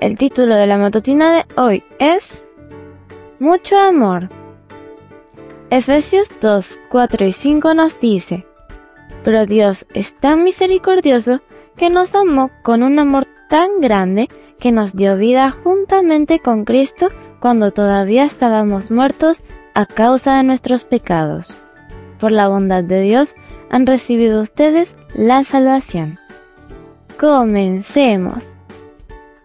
El título de la matutina de hoy es Mucho amor. Efesios 2, 4 y 5 nos dice, Pero Dios es tan misericordioso que nos amó con un amor tan grande que nos dio vida juntamente con Cristo cuando todavía estábamos muertos a causa de nuestros pecados. Por la bondad de Dios han recibido ustedes la salvación. Comencemos.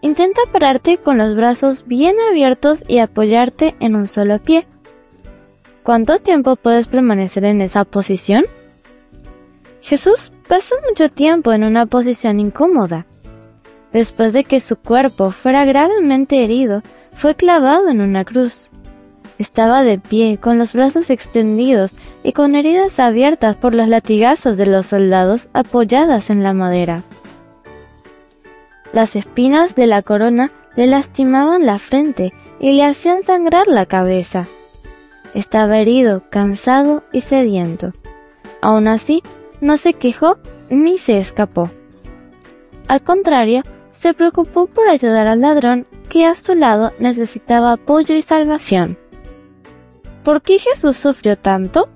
Intenta pararte con los brazos bien abiertos y apoyarte en un solo pie. ¿Cuánto tiempo puedes permanecer en esa posición? Jesús pasó mucho tiempo en una posición incómoda. Después de que su cuerpo fuera gravemente herido, fue clavado en una cruz. Estaba de pie, con los brazos extendidos y con heridas abiertas por los latigazos de los soldados apoyadas en la madera. Las espinas de la corona le lastimaban la frente y le hacían sangrar la cabeza. Estaba herido, cansado y sediento. Aún así, no se quejó ni se escapó. Al contrario, se preocupó por ayudar al ladrón que a su lado necesitaba apoyo y salvación. ¿Por qué Jesús sufrió tanto?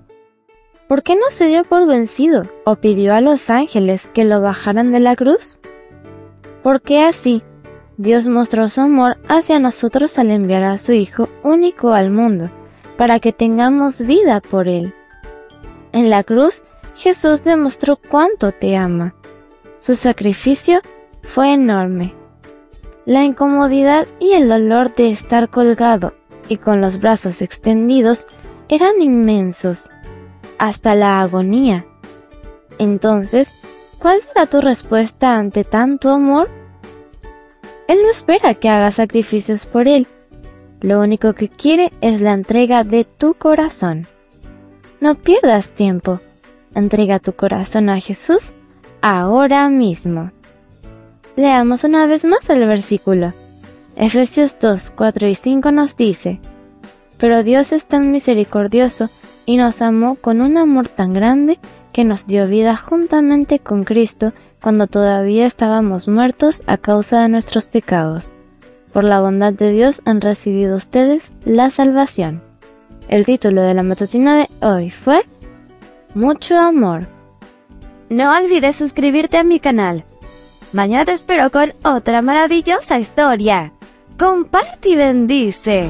¿Por qué no se dio por vencido o pidió a los ángeles que lo bajaran de la cruz? Porque así Dios mostró su amor hacia nosotros al enviar a su Hijo único al mundo, para que tengamos vida por Él. En la cruz, Jesús demostró cuánto te ama. Su sacrificio fue enorme. La incomodidad y el dolor de estar colgado y con los brazos extendidos eran inmensos, hasta la agonía. Entonces, ¿cuál será tu respuesta ante tanto amor? Él no espera que hagas sacrificios por Él. Lo único que quiere es la entrega de tu corazón. No pierdas tiempo. Entrega tu corazón a Jesús ahora mismo. Leamos una vez más el versículo. Efesios 2, 4 y 5 nos dice, Pero Dios es tan misericordioso y nos amó con un amor tan grande que nos dio vida juntamente con Cristo cuando todavía estábamos muertos a causa de nuestros pecados. Por la bondad de Dios han recibido ustedes la salvación. El título de la matutina de hoy fue Mucho amor. No olvides suscribirte a mi canal. Mañana te espero con otra maravillosa historia. Comparte y bendice.